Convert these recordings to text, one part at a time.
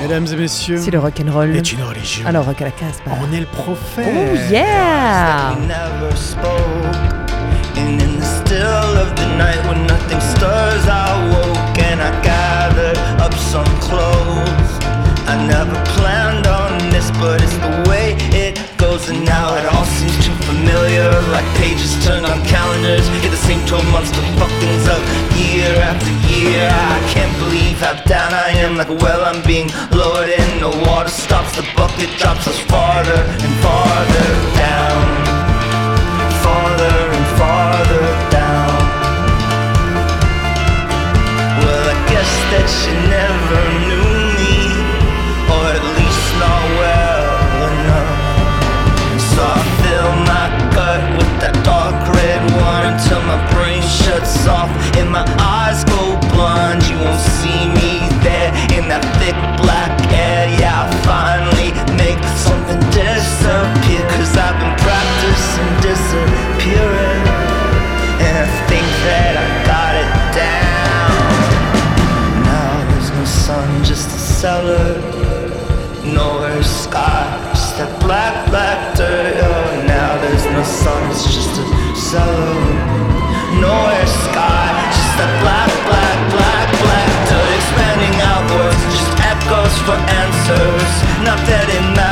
Mesdames et messieurs, c'est le rock'n'roll. est une religion. Alors rock à la case. Bah. On est le prophète. Oh yeah! And and I gathered up some clothes. I never planned on this, but it's the way it goes. And now it all seems too familiar, like pages turned on calendars. Get the same 12 months to fuck things up year after year. I can't believe how down I am, like well I'm being lowered in. The water stops, the bucket drops us farther and farther down farther and farther down. Well, I guess that you never knew not well enough. So I fill my gut with that dark red wine until my brain shuts off and my eyes go blind. You won't see me there in that thick black air. Yeah, I finally make something disappear. Cause I've been practicing disappearing. And I think that I got it down. Now there's no sun, just a cellar. Sun, it's just a cellar. Nowhere sky, just that black, black, black, black dirt. Expanding outwards, just echoes for answers. Not that it matters,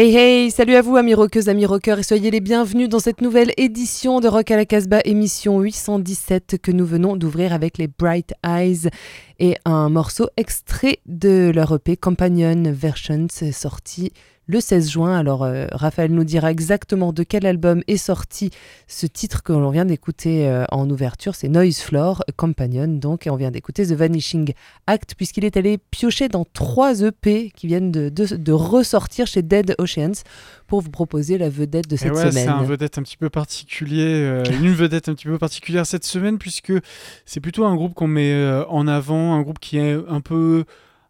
Hey hey, salut à vous amis rockeuses, amis rockeurs et soyez les bienvenus dans cette nouvelle édition de Rock à la Casbah, émission 817 que nous venons d'ouvrir avec les Bright Eyes et un morceau extrait de leur EP Companion Versions sorti le 16 juin. Alors euh, Raphaël nous dira exactement de quel album est sorti ce titre que l'on vient d'écouter euh, en ouverture, c'est Noise Floor Companion donc et on vient d'écouter The Vanishing Act puisqu'il est allé piocher dans trois EP qui viennent de, de- de ressortir chez Dead Oceans pour vous proposer la vedette de Et cette ouais, c'est semaine. un vedette un petit peu particulier, euh, une vedette un petit peu particulière cette semaine puisque c'est plutôt un groupe qu'on met en avant, un groupe qui est un peu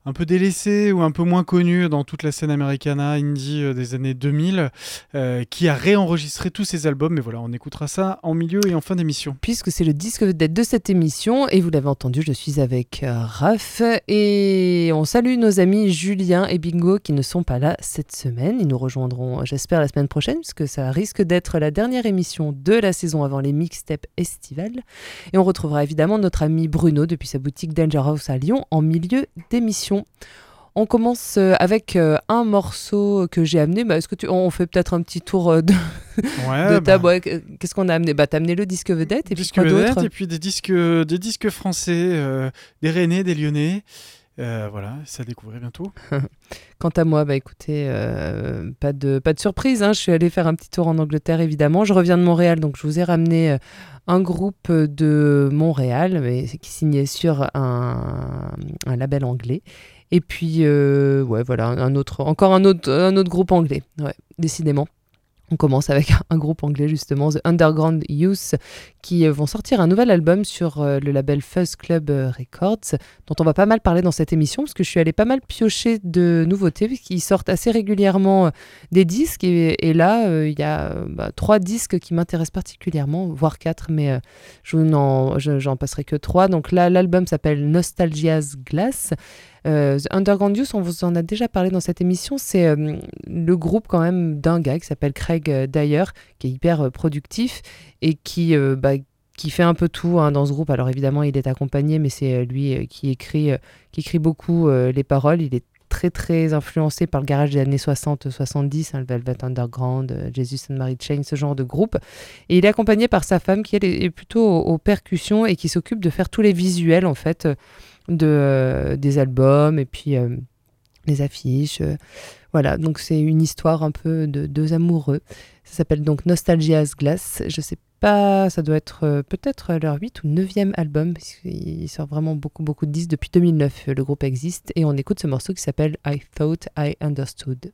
un peu délaissé ou un peu moins connu dans toute la scène americana indie euh, des années 2000, euh, qui a réenregistré tous ses albums. Mais voilà, on écoutera ça en milieu et en fin d'émission. Puisque c'est le disque vedette de cette émission, et vous l'avez entendu, je suis avec euh, Raph, et on salue nos amis Julien et Bingo qui ne sont pas là cette semaine. Ils nous rejoindront, j'espère, la semaine prochaine, puisque ça risque d'être la dernière émission de la saison avant les mixtapes estivales. Et on retrouvera évidemment notre ami Bruno depuis sa boutique Danger House à Lyon en milieu d'émission. On commence euh, avec euh, un morceau que j'ai amené. Bah, Est-ce que tu... on fait peut-être un petit tour euh, de, Ouais, de ta bah, boîte Qu'est-ce qu'on a amené? Bah, t'as amené le disque vedette et puis quoi vedettes d'autre? et puis des disques, des disques français, euh, des Rennais, des Lyonnais. Euh, voilà, ça découvrir bientôt. Quant à moi, bah écoutez, euh, pas, de, pas de surprise. hein. Je suis allée faire un petit tour en Angleterre, évidemment. Je reviens de Montréal, donc je vous ai ramené euh, un groupe de Montréal mais qui signait sur un, un label anglais. Et puis, ouais, voilà, un autre, encore un autre, un autre groupe anglais, ouais, décidément. On commence avec un groupe anglais justement, The Underground Youth, qui euh, vont sortir un nouvel album sur euh, le label Fuzz Club euh, Records, dont on va pas mal parler dans cette émission, parce que je suis allée pas mal piocher de nouveautés, puisqu'ils sortent assez régulièrement des disques, et, là, il y a bah, trois disques qui m'intéressent particulièrement, voire quatre, mais je j'en passerai que trois. Donc là, l'album s'appelle Nostalgia's Glass. Euh, Underground Youth, on vous en a déjà parlé dans cette émission, c'est euh, le groupe quand même d'un gars qui s'appelle Craig euh, Dyer, qui est hyper productif et qui, bah, qui fait un peu tout hein, dans ce groupe. Alors évidemment, il est accompagné, mais c'est lui qui écrit, qui écrit beaucoup les paroles. Il est très très influencé par le garage des années 60-70, hein, le Velvet Underground, Jesus and Mary Chain, ce genre de groupe. Et il est accompagné par sa femme qui est plutôt aux, percussions et qui s'occupe de faire tous les visuels en fait de, euh, des albums et puis euh, les affiches. Euh, voilà, donc c'est une histoire un peu de deux amoureux. Ça s'appelle donc Nostalgia's Glass. Je sais pas, ça doit être peut-être leur 8 ou 9e album, puisqu'il sort vraiment beaucoup, beaucoup de disques. Depuis 2009, le groupe existe, et on écoute ce morceau qui s'appelle I Thought I Understood.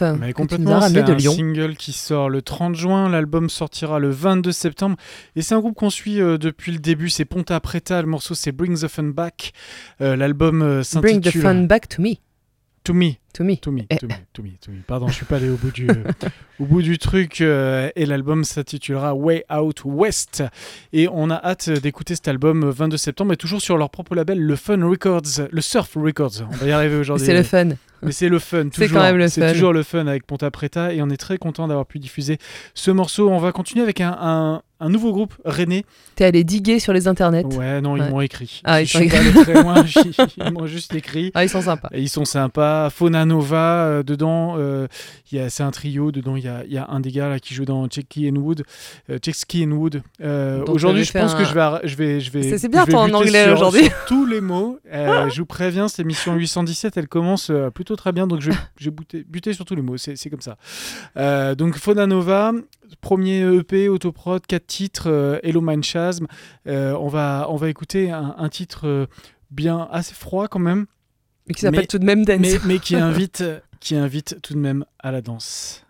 Raph, Mais complètement, c'est un Lyon. single qui sort le 30 juin, l'album sortira le 22 septembre, et c'est un groupe qu'on suit euh, depuis le début, c'est Ponta Preta, le morceau c'est Bring the Fun Back, Euh, l'album euh, Bring the s'intitule fun back to me. To Me, To me. To Me, Eh. To Me, To Me, To Me. Pardon, je suis pas allé au bout du, au bout du truc, euh, et l'album s'intitulera Way Out West, et on a hâte d'écouter cet album euh, 22 septembre, et toujours sur leur propre label, le Fun Records, le Surf Records, on va y arriver aujourd'hui. C'est le fun. Mais c'est le fun, C'est toujours. quand même le C'est fun. toujours le fun avec Ponta Preta et on est très content d'avoir pu diffuser ce morceau. On va continuer avec un, un- un nouveau groupe, René. T'es allé diguer sur les internets. Ouais, non, ils Ouais. m'ont écrit. Ah, ils allé très loin, ils m'ont juste écrit. Ah, ils sont sympas. Et ils sont sympas. Fauna Nova, euh, dedans, euh, il y a- c'est un trio. Dedans, il y a, y a un des gars là, qui joue dans Checky and Wood. Euh, Checky and Wood. Euh, aujourd'hui, je pense que je vais, je vais, je vais. C'est- bien, je vais toi, en anglais, aujourd'hui. tous les mots. Euh, je vous préviens, cette émission 817, elle commence euh, plutôt très bien. Donc, je vais, je buter, buter sur tous les mots. C'est c'est comme ça. Donc, Fauna Nova, premier EP, autoprod, 4 titres, euh, Hello Mind Chasm. Euh, on, va, on va écouter un, un titre euh, bien assez froid quand même Et qui s'appelle Mais- tout de même Dance. mais, mais qui invite qui invite tout de même à la danse.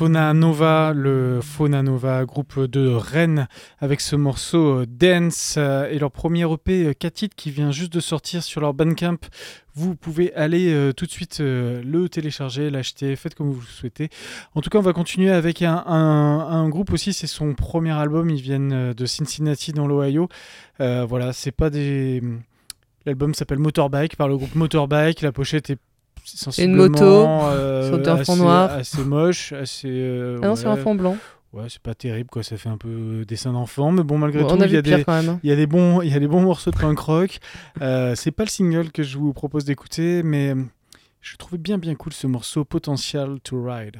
Fauna Nova, le Fauna Nova, groupe de Rennes, avec ce morceau euh, Dance euh, et leur premier EP euh, 4 titres qui vient juste de sortir sur leur Bandcamp. Vous pouvez aller euh, tout de suite euh, le télécharger, l'acheter, faites comme vous le souhaitez. En tout cas, on va continuer avec un, groupe aussi, c'est son premier album, ils viennent euh, de Cincinnati dans l'Ohio. Euh, voilà, c'est pas des... L'album s'appelle Motorbike par le groupe Motorbike, la pochette est une moto euh, sur un fond assez- noir. assez moche, assez... euh, Ah non, sur un ouais. fond blanc. Ouais, c'est pas terrible quoi, ça fait un peu dessin d'enfant, mais bon malgré Bon, tout, il y a des hein. il y a des bons il y a des bons morceaux de punk rock. Euh, c'est pas le single que je vous propose d'écouter, mais euh, je trouvais bien bien cool ce morceau Potential to Ride.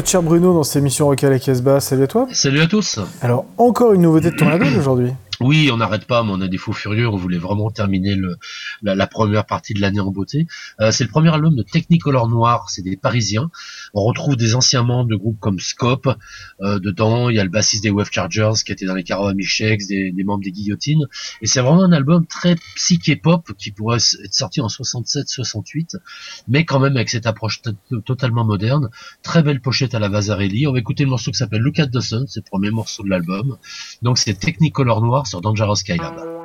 Notre cher Bruno dans ses missions Rock à la Casbah. Salut à toi. Salut à tous. Alors, encore une nouveauté de ton label aujourd'hui. Oui, on n'arrête pas, mais on a des fous furieux. On voulait vraiment terminer le, la, la première partie de l'année en beauté. Euh, c'est le premier album de Technicolor Noir. C'est des Parisiens. On retrouve des anciens membres de groupes comme Scope. Euh, dedans, il y a le bassiste des Wave Chargers qui était dans les Caro Amichex, des, des membres des Guillotines. Et c'est vraiment un album très psyché pop qui pourrait être sorti en 67-68, mais quand même avec cette approche to- totalement moderne. Très belle pochette à la Vasarelli. On va écouter le morceau qui s'appelle Look at the Sun, c'est le premier morceau de l'album. Donc c'est Technicolor Noir sur Dangerous Skylab.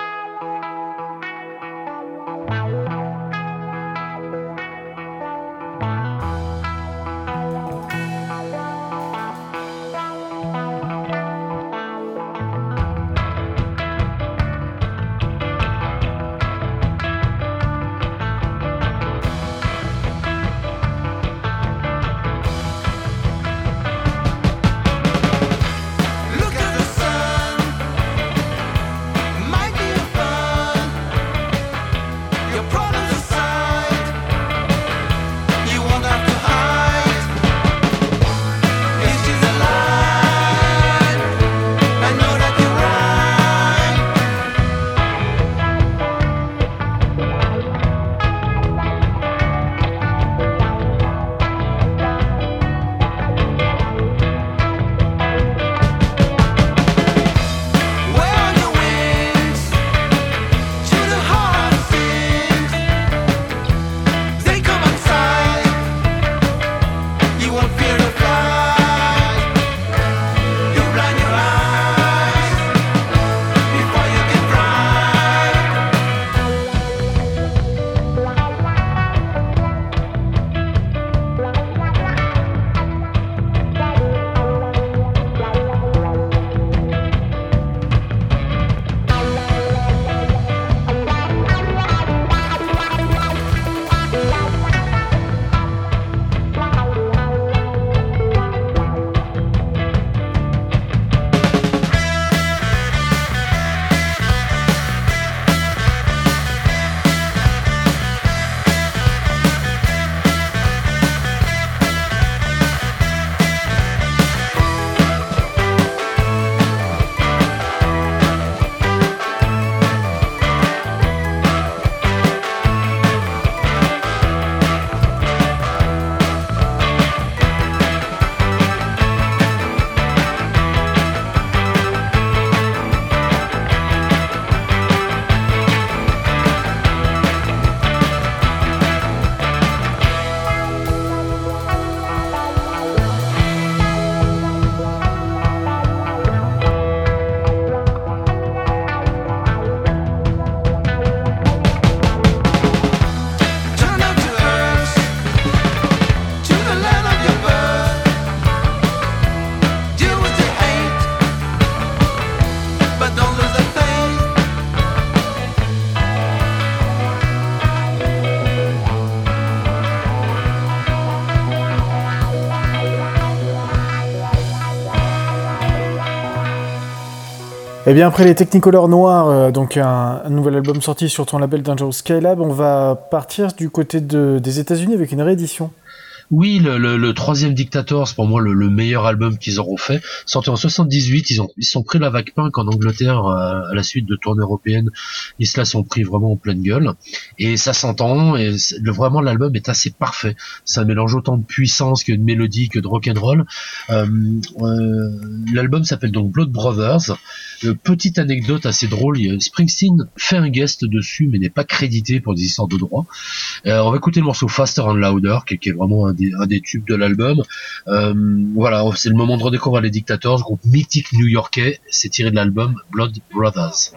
Et bien après les Technicolor noirs, euh, donc un, nouvel album sorti sur ton label Dangerous Skylab, on va partir du côté de- des États-Unis avec une réédition. Oui, le, le, le troisième Dictator, c'est pour moi le, le meilleur album qu'ils auront fait. Sorti en 78, ils ont ils sont pris la vague punk en Angleterre euh, à la suite de tournées européennes. Ils se la sont pris vraiment en pleine gueule et ça s'entend. Et le, vraiment l'album est assez parfait. Ça mélange autant de puissance que de mélodie que de rock and roll. Euh, euh, l'album s'appelle donc Blood Brothers. Euh, petite anecdote assez drôle, Springsteen fait un guest dessus mais n'est pas crédité pour des histoires de droit. Euh, on va écouter le morceau Faster and Louder, qui, qui est vraiment un un des tubes de l'album. Euh, voilà, c'est le moment de redécouvrir les Dictators, groupe mythique new-yorkais. C'est tiré de l'album Blood Brothers.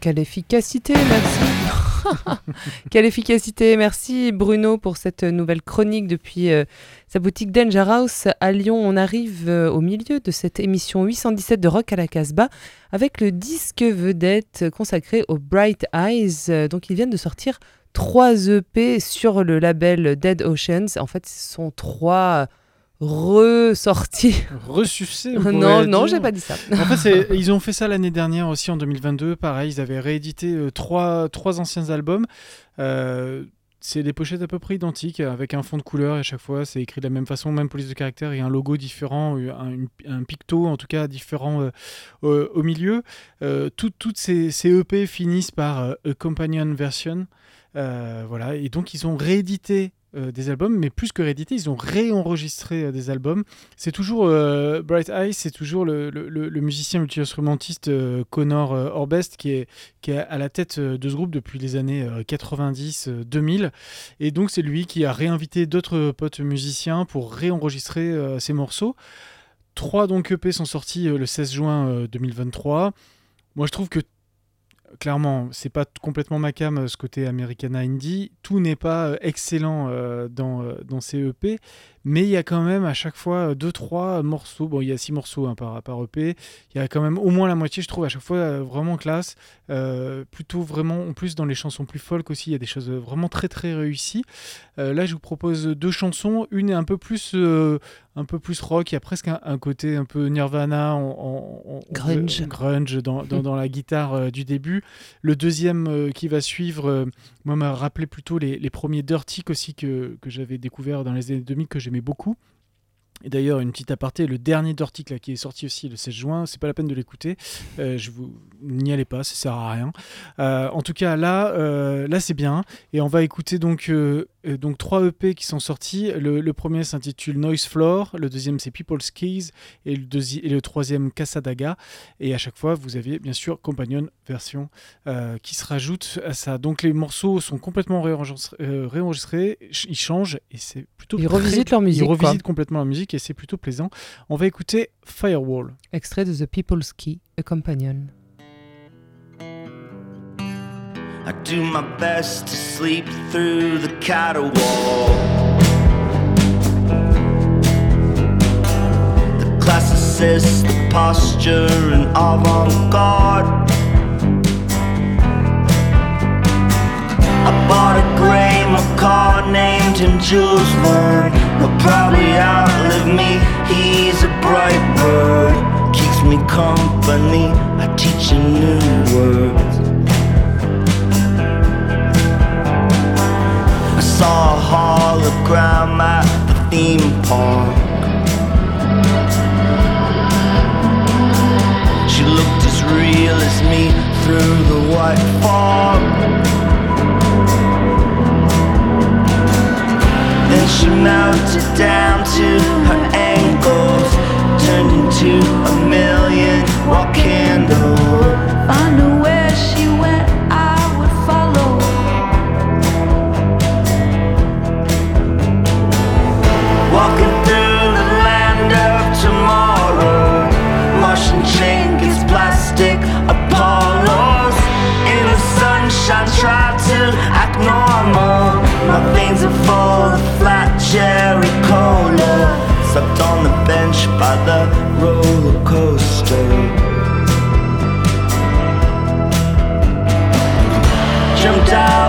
Quelle efficacité, merci. quelle efficacité, merci Bruno pour cette nouvelle chronique depuis euh, sa boutique Danger House à Lyon. On arrive euh, au milieu de cette émission 817 de Rock à la Casbah avec le disque vedette consacré aux Bright Eyes. Donc, ils viennent de sortir trois EP sur le label Dead Oceans. En fait, ce sont trois ressortis. Ressucé non, non, j'ai pas dit ça. En fait, ils ont fait ça l'année dernière aussi en 2022. Pareil, ils avaient réédité euh, trois, trois anciens albums. Euh, c'est des pochettes à peu près identiques avec un fond de couleur à chaque fois c'est écrit de la même façon, même police de caractère et un logo différent, euh, un, une- un picto en tout cas différent euh, au, milieu. Tout- toutes ces, ces EP finissent par A Companion Version. Voilà, et donc ils ont réédité euh, des albums, mais plus que réédité, ils ont réenregistré euh, des albums. C'est toujours euh, Bright Eyes, c'est toujours le, musicien multi-instrumentiste Connor Orbest qui est, qui est à la tête de ce groupe depuis les années 90-2000. Et donc c'est lui qui a réinvité d'autres potes musiciens pour réenregistrer ces morceaux. Trois donc EP sont sortis le 16 juin euh, 2023. Moi je trouve que clairement, c'est pas complètement ma cam euh, ce côté Americana Indie. Tout n'est pas euh, excellent euh, dans, dans ces EP, mais il y a quand même à chaque fois 2-3 morceaux. Bon, il y a 6 morceaux hein, par, par EP. Il y a quand même au moins la moitié, je trouve, à chaque fois euh, vraiment classe. Euh, plutôt vraiment, en plus, dans les chansons plus folk aussi, il y a des choses vraiment très très réussies. Euh, là, je vous propose deux chansons. Une est un peu plus, euh, un peu plus rock. Il y a presque un, un côté un peu Nirvana, en, en- en- Grunge. euh, grunge dans, dans- dans la guitare euh, du début. Le deuxième euh, qui va suivre, euh, moi, m'a rappelé plutôt les, les premiers Dirty aussi que, que j'avais découvert dans les années 2000 que j'aimais beaucoup. Et d'ailleurs, une petite aparté, le dernier Dirty là, qui est sorti aussi le 16 juin, c'est pas la peine de l'écouter. Euh, je vous n'y allez pas, ça sert à rien. Euh, en tout cas, là, euh, là c'est bien. Et on va écouter donc, donc trois EP qui sont sortis. Le, le premier s'intitule Noise Floor, le deuxième c'est People's Keys et le, et le troisième Casadaga. Et à chaque fois, vous avez bien sûr Companion version euh, qui se rajoute à ça. Donc les morceaux sont complètement réenregistrés, euh, réenregistrés, ils changent et c'est plutôt Ils très- revisitent leur musique, Ils quoi. revisitent complètement leur musique et c'est plutôt plaisant. On va écouter Firewall. Extrait de The People's Key, A Companion. I do my best to sleep through the caterwall. The classicist, the posture, and avant garde. I bought a gray macaw, named him Jules Verne. He'll probably outlive me, he's a bright bird. Keeps me company, I teach him new words. Saw a hologram at the theme park. She looked as real as me through the white fog. Then she melted down to her ankles, turned into a million watt candles. Full of flat cherry cola. Slept on the bench by the roller coaster. Dreamt I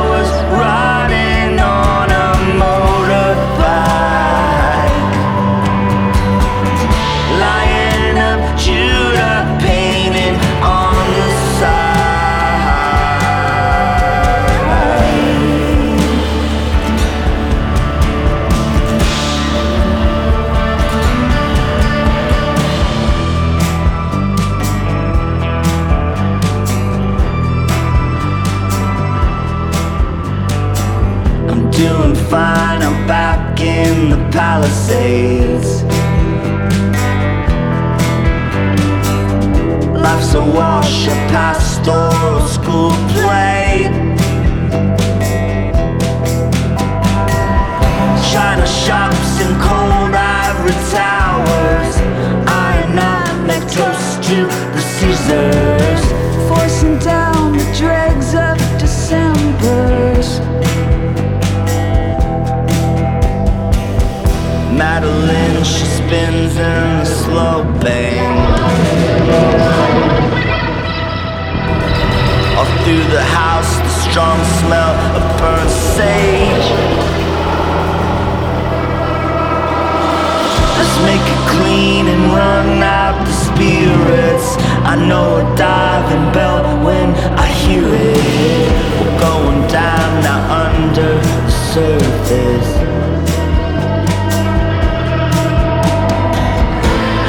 and run out the spirits. I know a diving bell when I hear it. We're going down now under the surface.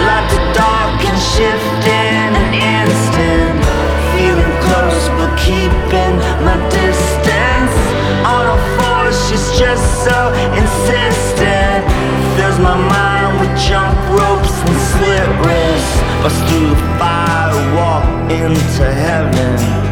Light to dark and shift in an instant. Feeling close but keeping my distance. On all fours, she's just so Bust through the firewall into heaven.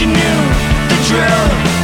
You knew the drill.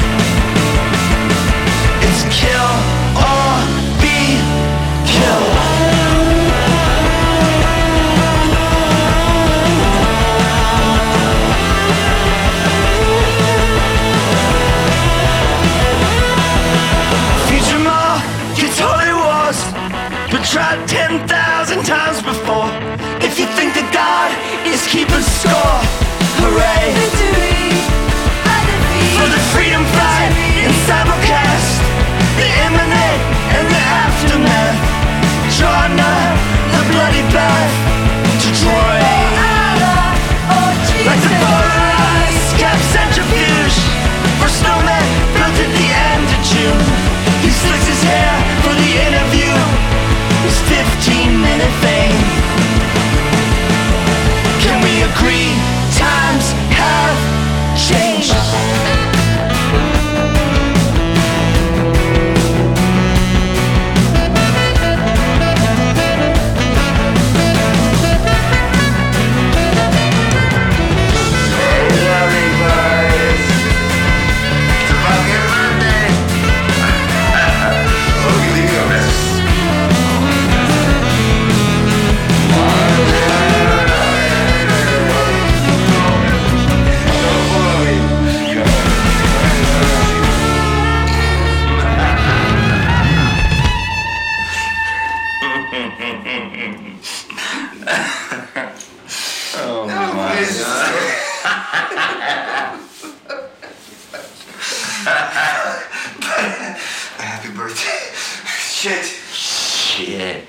Shit. Shit.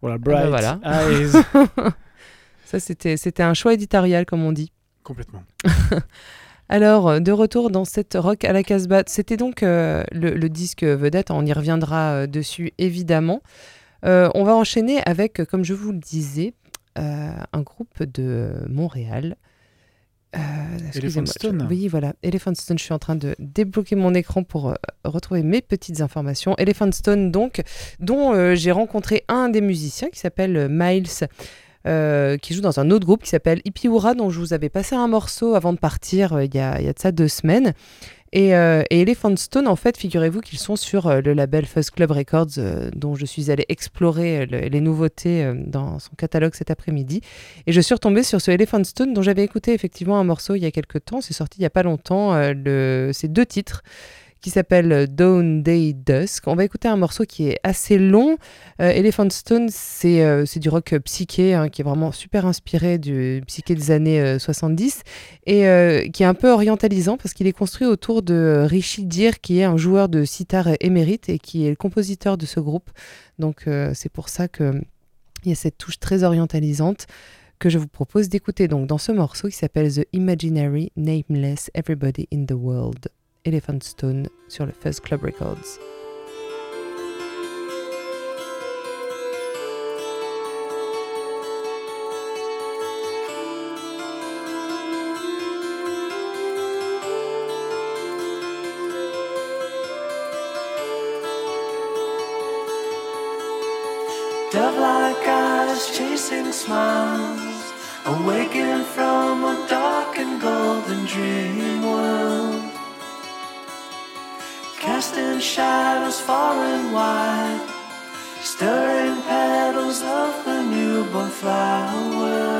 Voilà, Bright voilà. Eyes. Ça, c'était c'était un choix éditorial, comme on dit. Complètement. Alors, de retour dans cette rock à la Casbah, c'était donc euh, le, le disque vedette, on y reviendra euh, dessus évidemment. Euh, on va enchaîner avec, comme je vous le disais, euh, un groupe de Montréal. Euh, excusez-moi, Stone. Oui, voilà, Elephant Stone. Je suis en train de débloquer mon écran pour euh, retrouver mes petites informations. Elephant Stone, donc, dont euh, j'ai rencontré un des musiciens qui s'appelle Miles. euh, qui joue dans un autre groupe qui s'appelle Ipiura, dont je vous avais passé un morceau avant de partir euh, il y, a, il y a de ça deux semaines. Et, euh, et Elephant Stone, en fait, figurez-vous qu'ils sont sur euh, le label Fuzz Club Records, euh, dont je suis allée explorer le- les nouveautés dans son catalogue cet après-midi. Et je suis retombée sur ce Elephant Stone, dont j'avais écouté effectivement un morceau il y a quelques temps. C'est sorti il n'y a pas longtemps. le... C'est deux titres qui s'appellent Dawn Day Dusk. On va écouter un morceau qui est assez long. Euh, Elephant Stone, c'est euh, c'est du rock psyché, hein, qui est vraiment super inspiré du psyché des années euh, 70 et euh, qui est un peu orientalisant parce qu'il est construit autour de Rishi Dir, qui est un joueur de sitar émérite et qui est le compositeur de ce groupe. Donc c'est pour ça que il y a cette touche très orientalisante que je vous propose d'écouter donc dans ce morceau qui s'appelle The Imaginary Nameless Everybody in the World, Elephant Stone sur le Fuzz Club Records. Dove-like eyes chasing smiles, awakened from a dark and golden dream world casting shadows far and wide, stirring petals of the newborn flower.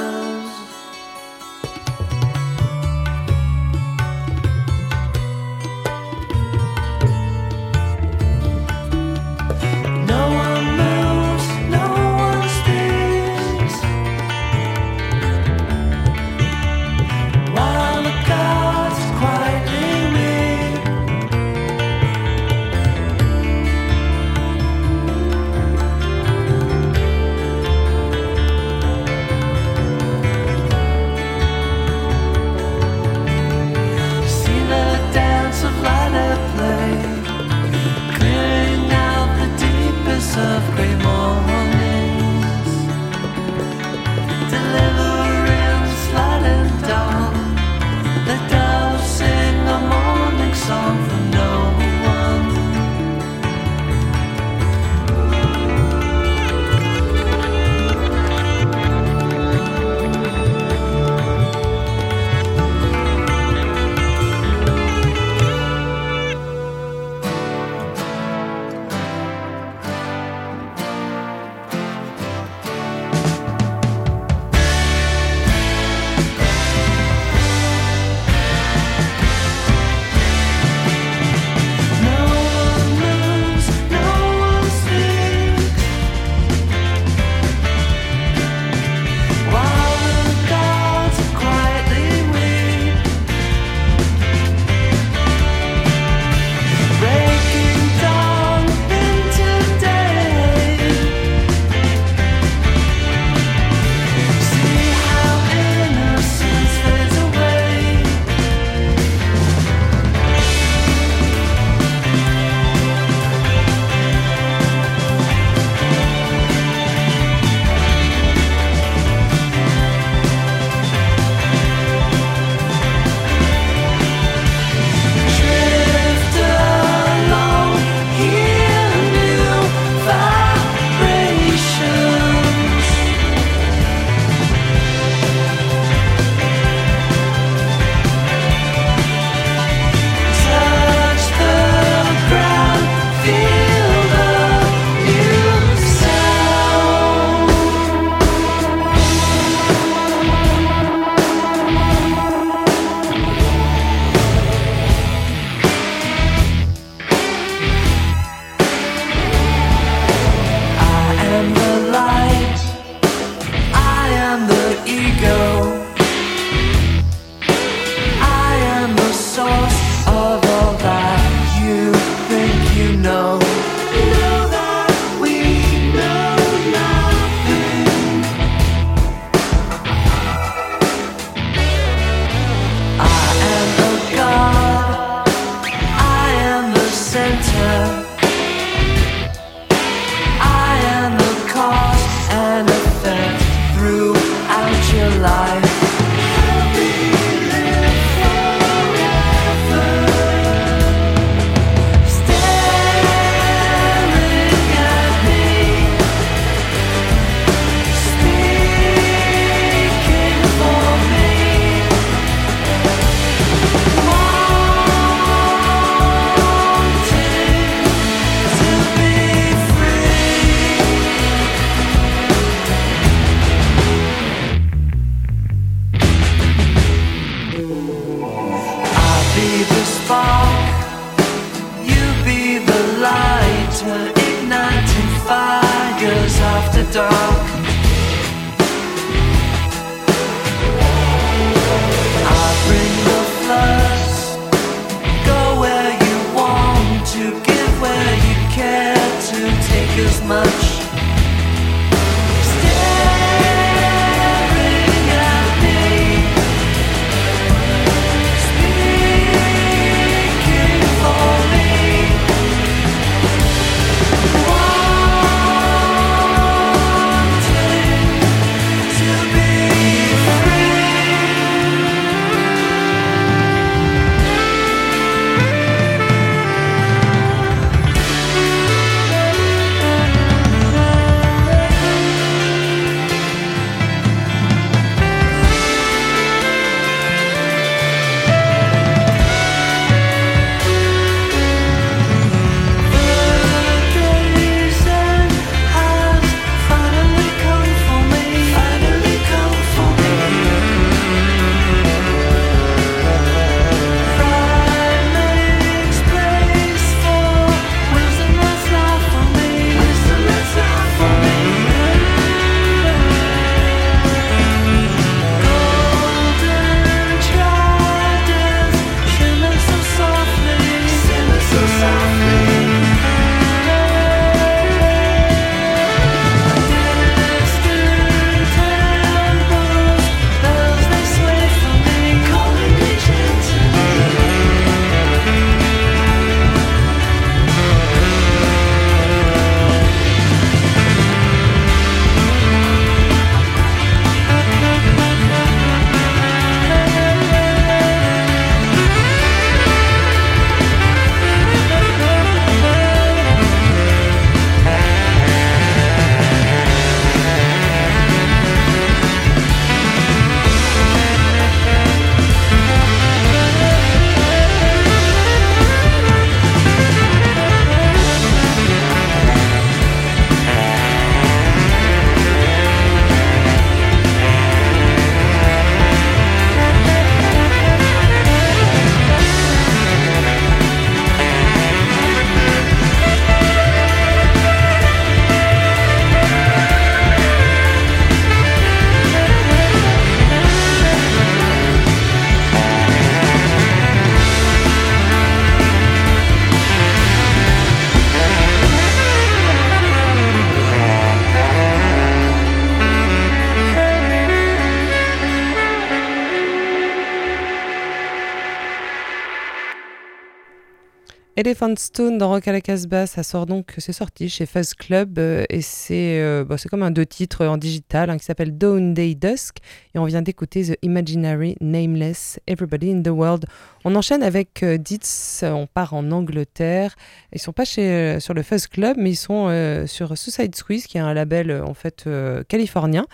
Elephant Stone dans Rock à la Casbah, ça sort donc, c'est sorti chez Fuzz Club euh, et c'est euh, bah, comme un deux titres en digital hein, qui s'appelle Dawn Day Dusk et on vient d'écouter The Imaginary Nameless Everybody in the World. On enchaîne avec euh, Ditz, on part en Angleterre. Ils sont pas chez, euh, sur le Fuzz Club mais ils sont euh, sur Suicide Squeeze qui est un label en fait californien.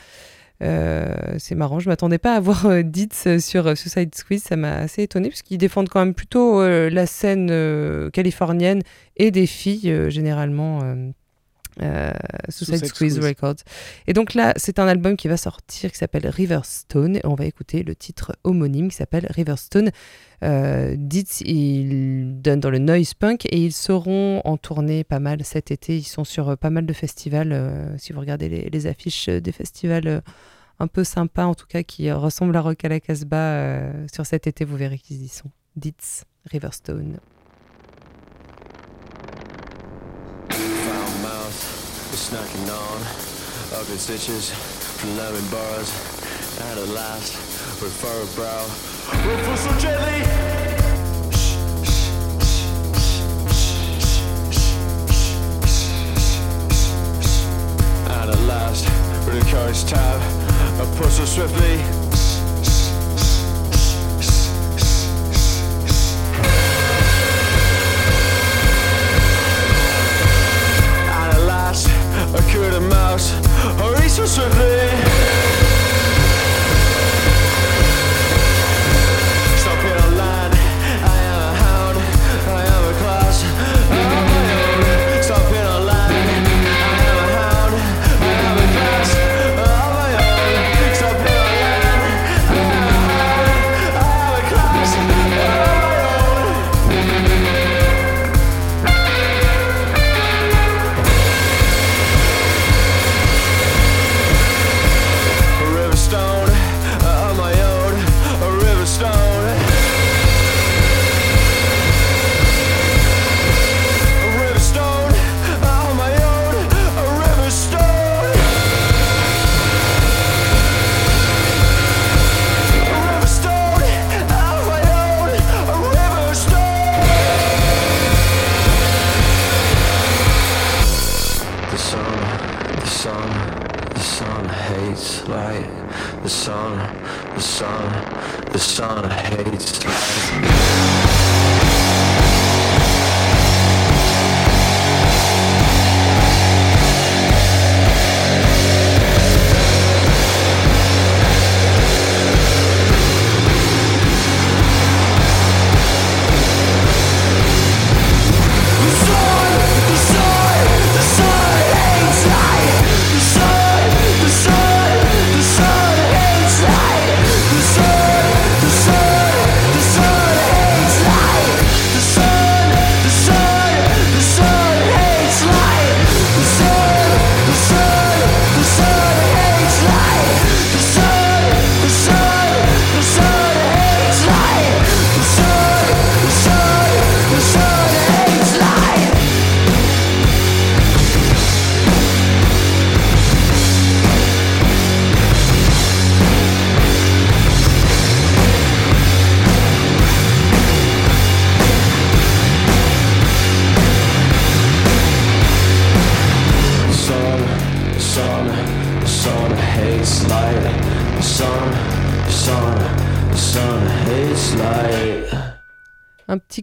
Euh, c'est marrant, je m'attendais pas à voir euh, Ditz euh, sur Suicide Squeeze, ça m'a assez étonné parce qu'ils défendent quand même plutôt la scène californienne et des filles généralement. Euh, Suicide, Suicide Squeeze Squeeze. Records. Et donc là, c'est un album qui va sortir qui s'appelle Riverstone et on va écouter le titre homonyme qui s'appelle Riverstone. Euh, ils donnent dans le noise punk et ils seront en tournée pas mal cet été. Ils sont sur euh, pas mal de festivals. euh, si vous regardez les, les affiches euh, des festivals un peu sympas, en tout cas qui ressemblent à Rock à la Casbah, sur cet été, vous verrez qu'ils y sont. Ditz, Riverstone. Snacking on ugly stitches from lemon bars. And at last, with furrowed brow, ruffle so gently. And at last, with a courage tab, I push so swiftly. I could a mouse, hurry so swiftly. Stop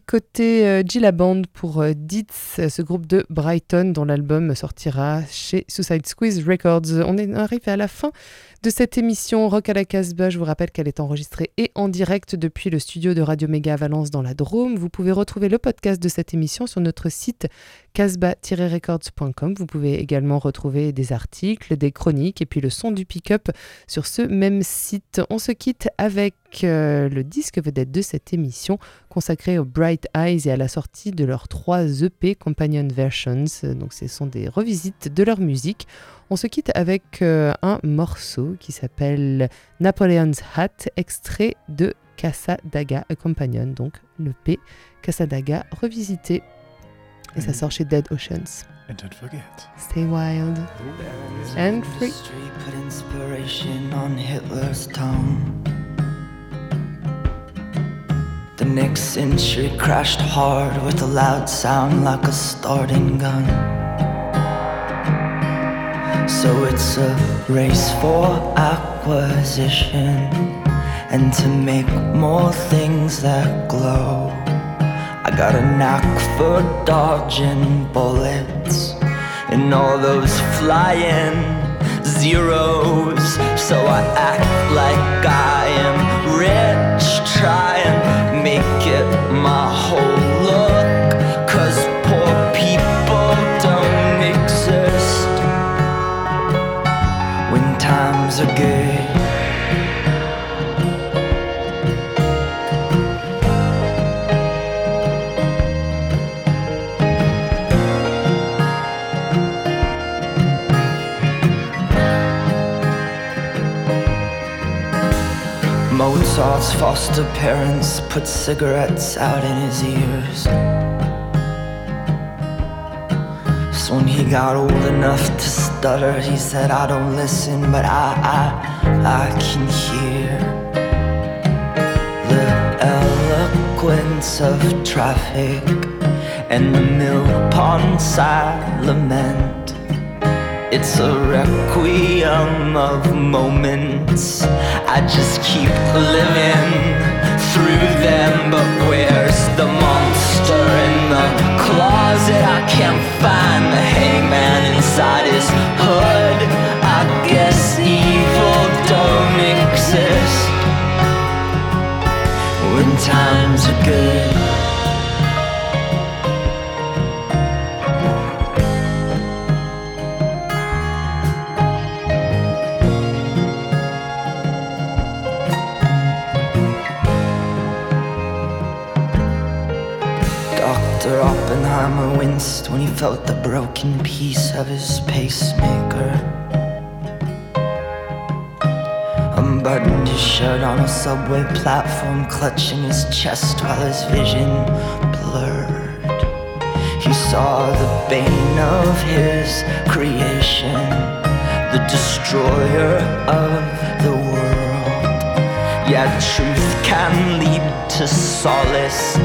côté euh, Gilla Band pour euh, Ditz, ce groupe de Brighton dont l'album sortira chez Suicide Squeeze Records. On est arrivé à la fin de cette émission Rock à la Casbah. Je vous rappelle qu'elle est enregistrée et en direct depuis le studio de Radio Méga Valence dans la Drôme. Vous pouvez retrouver le podcast de cette émission sur notre site casbah-records.com. Vous pouvez également retrouver des articles, des chroniques et puis le son du pick-up sur ce même site. On se quitte avec euh, le disque vedette de cette émission consacré aux Bright Eyes et à la sortie de leurs trois EP Companion Versions. Donc ce sont des revisites de leur musique. On se quitte avec euh, un morceau qui s'appelle Napoleon's Hat, extrait de Casa Daga A Companion, donc le P Casa Daga revisité. Et ça Mm. sort chez Dead Oceans. And don't forget. Stay wild and free. Street put inspiration on Hitler's tongue. The next century crashed hard with a loud sound like a starting gun. So it's a race for acquisition and to make more things that glow. I got a knack for dodging bullets and all those flying zeros. So I act like I am Mozart's foster parents put cigarettes out in his ears. Got old enough to stutter, he said, I don't listen, but I, I, I can hear the eloquence of traffic and the mill pond side lament. It's a requiem of moments. I just keep living through them. But where's the monster in the closet? I can't find the hangman inside his hood. I guess evil don't exist when times are good. Oppenheimer winced when he felt the broken piece of his pacemaker. Unbuttoned his shirt on a subway platform, clutching his chest while his vision blurred. He saw the bane of his creation, the destroyer of the world. Yet truth can lead to solace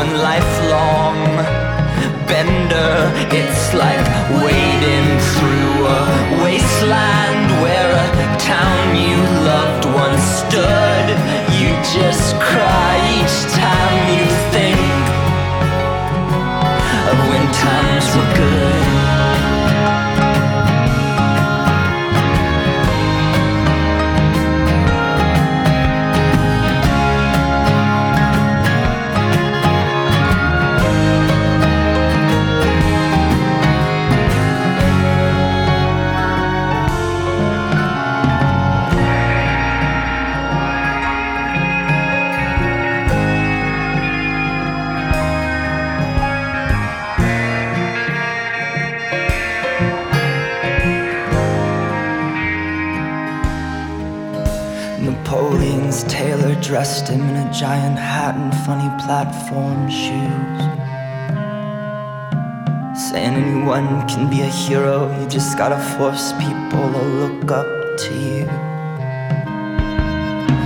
one lifelong bender. It's like wading through a wasteland where a town you loved once stood. You just cry each time you think of when times were good. Giant hat and funny platform shoes. Saying anyone can be a hero, you just gotta force people to look up to you.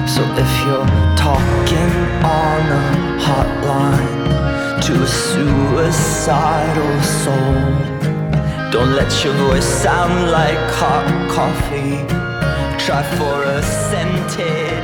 So if you're talking on a hotline to a suicidal soul, don't let your voice sound like hot coffee. Try for a scented.